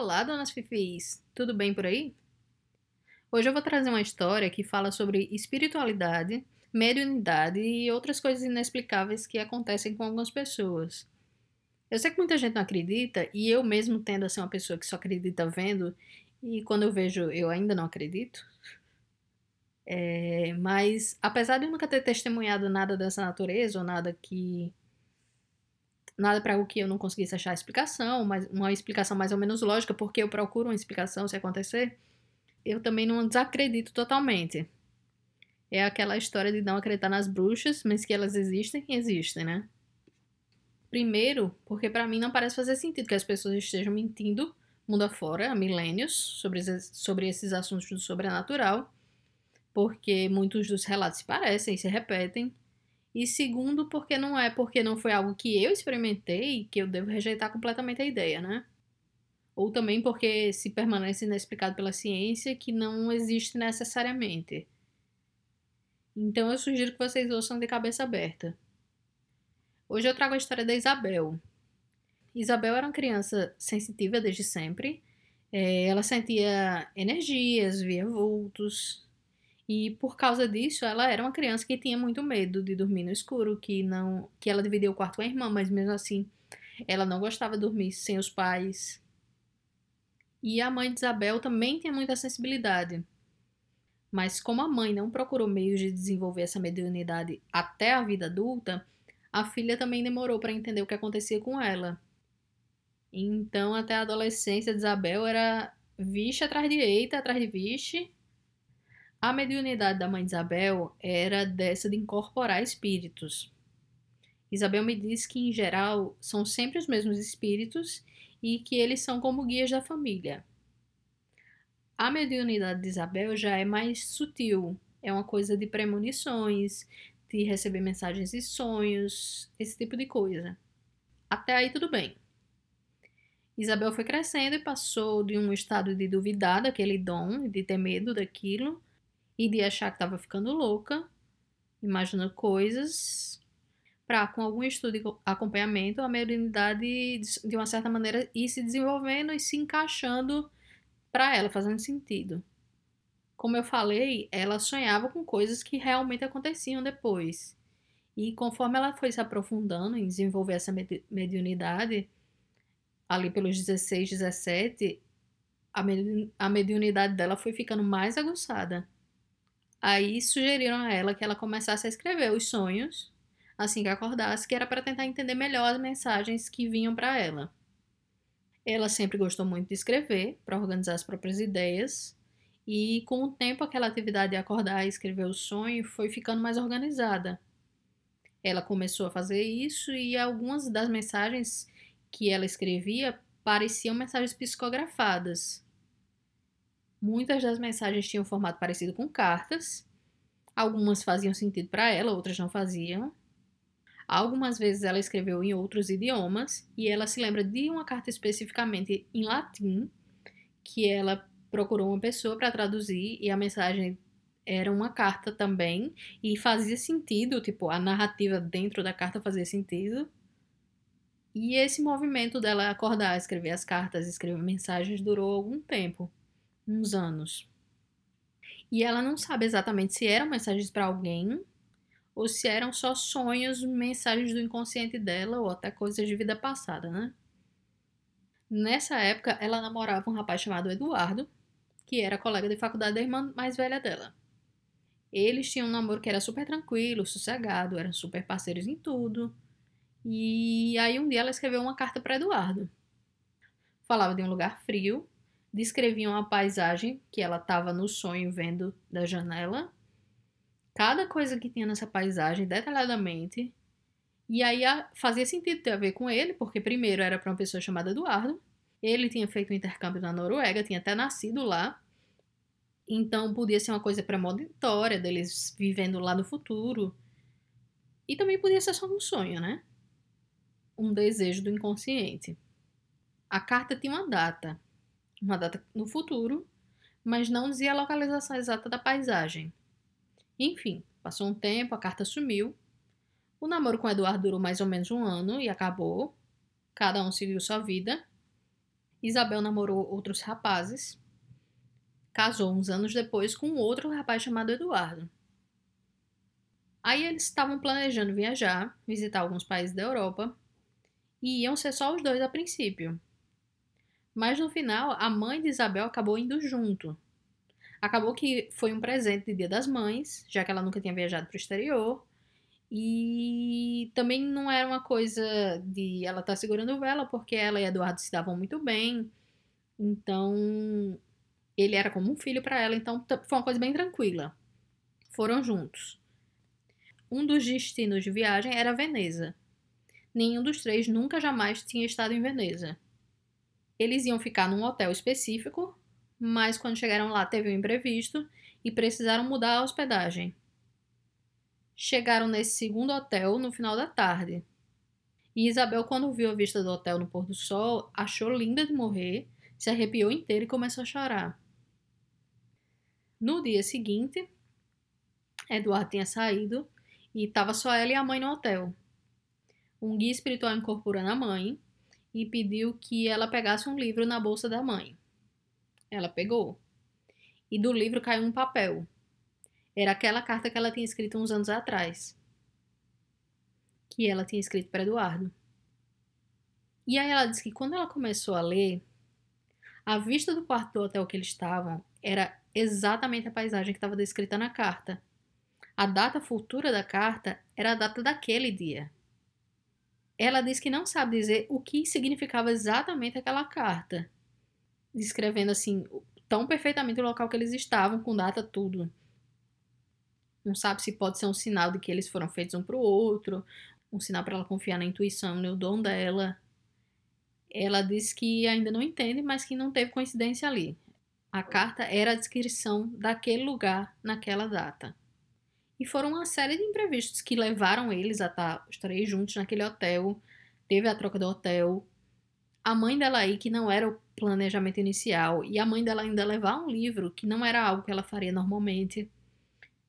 Olá, donas fifis! Tudo bem por aí? Hoje eu vou trazer uma história que fala sobre espiritualidade, mediunidade e outras coisas inexplicáveis que acontecem com algumas pessoas. Eu sei que muita gente não acredita, e eu mesmo tendo a ser uma pessoa que só acredita vendo, e quando eu vejo eu ainda não acredito. É, mas apesar de eu nunca ter testemunhado nada dessa natureza, ou nada que nada para o que eu não conseguisse achar explicação, mas uma explicação mais ou menos lógica, porque eu procuro uma explicação se acontecer, eu também não desacredito totalmente. É aquela história de não acreditar nas bruxas, mas que elas existem, existem, né? Primeiro, porque para mim não parece fazer sentido que as pessoas estejam mentindo mundo afora há milênios sobre, sobre esses assuntos do sobrenatural, porque muitos dos relatos se parecem, se repetem, e segundo, porque não é porque não foi algo que eu experimentei que eu devo rejeitar completamente a ideia, né? Ou também porque se permanece inexplicado pela ciência que não existe necessariamente. Então eu sugiro que vocês ouçam de cabeça aberta. Hoje eu trago a história da Isabel. Isabel era uma criança sensitiva desde sempre. É, ela sentia energias, via vultos, e por causa disso, ela era uma criança que tinha muito medo de dormir no escuro, que não, que ela dividia o quarto com a irmã, mas mesmo assim, ela não gostava de dormir sem os pais. E a mãe de Isabel também tinha muita sensibilidade. Mas como a mãe não procurou meios de desenvolver essa mediunidade até a vida adulta, a filha também demorou para entender o que acontecia com ela. Então, até a adolescência de Isabel era vixe atrás de eita, atrás de vixe, a mediunidade da mãe de Isabel era dessa de incorporar espíritos. Isabel me disse que, em geral, são sempre os mesmos espíritos e que eles são como guias da família. A mediunidade de Isabel já é mais sutil, é uma coisa de premonições, de receber mensagens e sonhos, esse tipo de coisa. Até aí tudo bem. Isabel foi crescendo e passou de um estado de duvidar daquele dom, de ter medo daquilo, e de achar que estava ficando louca, imaginando coisas, para com algum estudo e acompanhamento, a mediunidade, de uma certa maneira, ir se desenvolvendo e se encaixando para ela, fazendo sentido. Como eu falei, ela sonhava com coisas que realmente aconteciam depois. E conforme ela foi se aprofundando em desenvolver essa mediunidade, ali pelos 16, 17, a mediunidade dela foi ficando mais aguçada. Aí sugeriram a ela que ela começasse a escrever os sonhos assim que acordasse, que era para tentar entender melhor as mensagens que vinham para ela. Ela sempre gostou muito de escrever, para organizar as próprias ideias, e com o tempo aquela atividade de acordar e escrever o sonho foi ficando mais organizada. Ela começou a fazer isso e algumas das mensagens que ela escrevia pareciam mensagens psicografadas. Muitas das mensagens tinham formato parecido com cartas. Algumas faziam sentido para ela, outras não faziam. Algumas vezes ela escreveu em outros idiomas e ela se lembra de uma carta especificamente em latim que ela procurou uma pessoa para traduzir e a mensagem era uma carta também e fazia sentido, tipo, a narrativa dentro da carta fazia sentido. E esse movimento dela acordar, escrever as cartas, escrever mensagens durou algum tempo uns anos. E ela não sabe exatamente se eram mensagens para alguém ou se eram só sonhos, mensagens do inconsciente dela ou até coisas de vida passada, né? Nessa época, ela namorava um rapaz chamado Eduardo, que era colega de faculdade da irmã mais velha dela. Eles tinham um namoro que era super tranquilo, sossegado, eram super parceiros em tudo. E aí um dia ela escreveu uma carta para Eduardo. Falava de um lugar frio descreviam a paisagem que ela estava no sonho vendo da janela, cada coisa que tinha nessa paisagem detalhadamente. E aí fazia sentido ter a ver com ele, porque primeiro era para uma pessoa chamada Eduardo, ele tinha feito um intercâmbio na Noruega, tinha até nascido lá. Então podia ser uma coisa premonitória deles vivendo lá no futuro. E também podia ser só um sonho, né? Um desejo do inconsciente. A carta tinha uma data, uma data no futuro, mas não dizia a localização exata da paisagem. Enfim, passou um tempo, a carta sumiu. O namoro com Eduardo durou mais ou menos um ano e acabou. Cada um seguiu sua vida. Isabel namorou outros rapazes, casou uns anos depois com outro rapaz chamado Eduardo. Aí eles estavam planejando viajar, visitar alguns países da Europa, e iam ser só os dois a princípio. Mas no final, a mãe de Isabel acabou indo junto. Acabou que foi um presente de Dia das Mães, já que ela nunca tinha viajado para o exterior. E também não era uma coisa de ela estar tá segurando vela, porque ela e Eduardo se davam muito bem. Então, ele era como um filho para ela, então foi uma coisa bem tranquila. Foram juntos. Um dos destinos de viagem era Veneza. Nenhum dos três nunca jamais tinha estado em Veneza. Eles iam ficar num hotel específico, mas quando chegaram lá teve um imprevisto e precisaram mudar a hospedagem. Chegaram nesse segundo hotel no final da tarde. E Isabel, quando viu a vista do hotel no pôr do sol, achou linda de morrer, se arrepiou inteira e começou a chorar. No dia seguinte, Eduardo tinha saído e estava só ela e a mãe no hotel. Um guia espiritual incorporou a mãe e pediu que ela pegasse um livro na bolsa da mãe. Ela pegou. E do livro caiu um papel. Era aquela carta que ela tinha escrito uns anos atrás. Que ela tinha escrito para Eduardo. E aí ela disse que quando ela começou a ler, a vista do quarto do hotel que eles estavam era exatamente a paisagem que estava descrita na carta. A data futura da carta era a data daquele dia. Ela diz que não sabe dizer o que significava exatamente aquela carta, descrevendo assim tão perfeitamente o local que eles estavam, com data tudo. Não sabe se pode ser um sinal de que eles foram feitos um para o outro, um sinal para ela confiar na intuição, no dom dela. Ela diz que ainda não entende, mas que não teve coincidência ali. A carta era a descrição daquele lugar naquela data. E foram uma série de imprevistos que levaram eles a estar os três juntos naquele hotel. Teve a troca do hotel. A mãe dela aí, que não era o planejamento inicial, e a mãe dela ainda levar um livro que não era algo que ela faria normalmente.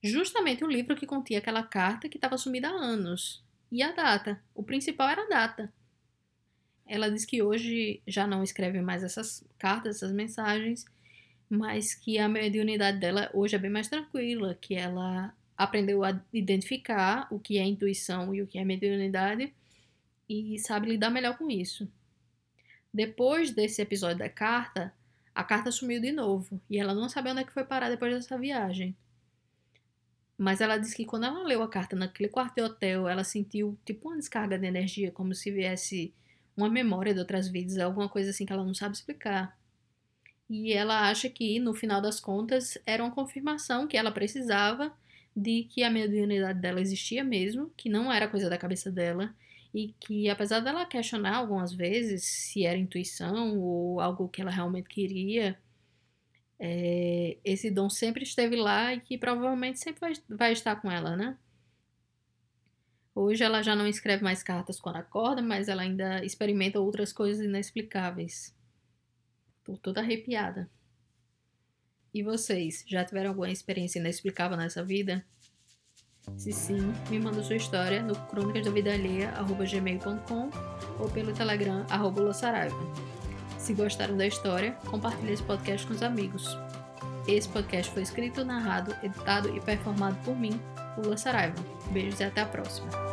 Justamente o livro que continha aquela carta que estava sumida há anos. E a data. O principal era a data. Ela diz que hoje já não escreve mais essas cartas, essas mensagens, mas que a mediunidade dela hoje é bem mais tranquila, que ela aprendeu a identificar o que é intuição e o que é mediunidade e sabe lidar melhor com isso. Depois desse episódio da carta, a carta sumiu de novo e ela não sabe onde é que foi parar depois dessa viagem. Mas ela disse que quando ela leu a carta naquele quarto de hotel, ela sentiu tipo uma descarga de energia, como se viesse uma memória de outras vidas, alguma coisa assim que ela não sabe explicar. E ela acha que, no final das contas, era uma confirmação que ela precisava de que a mediunidade dela existia mesmo, que não era coisa da cabeça dela, e que apesar dela questionar algumas vezes se era intuição ou algo que ela realmente queria, é, esse dom sempre esteve lá e que provavelmente sempre vai, vai estar com ela, né? Hoje ela já não escreve mais cartas quando acorda, mas ela ainda experimenta outras coisas inexplicáveis. Tô toda arrepiada. E vocês, já tiveram alguma experiência inexplicável nessa vida? Se sim, me manda sua história no crônicasdavidalheia.gmail.com ou pelo Telegram, arroba Se gostaram da história, compartilhe esse podcast com os amigos. Esse podcast foi escrito, narrado, editado e performado por mim, Lula Saraiva. Beijos e até a próxima.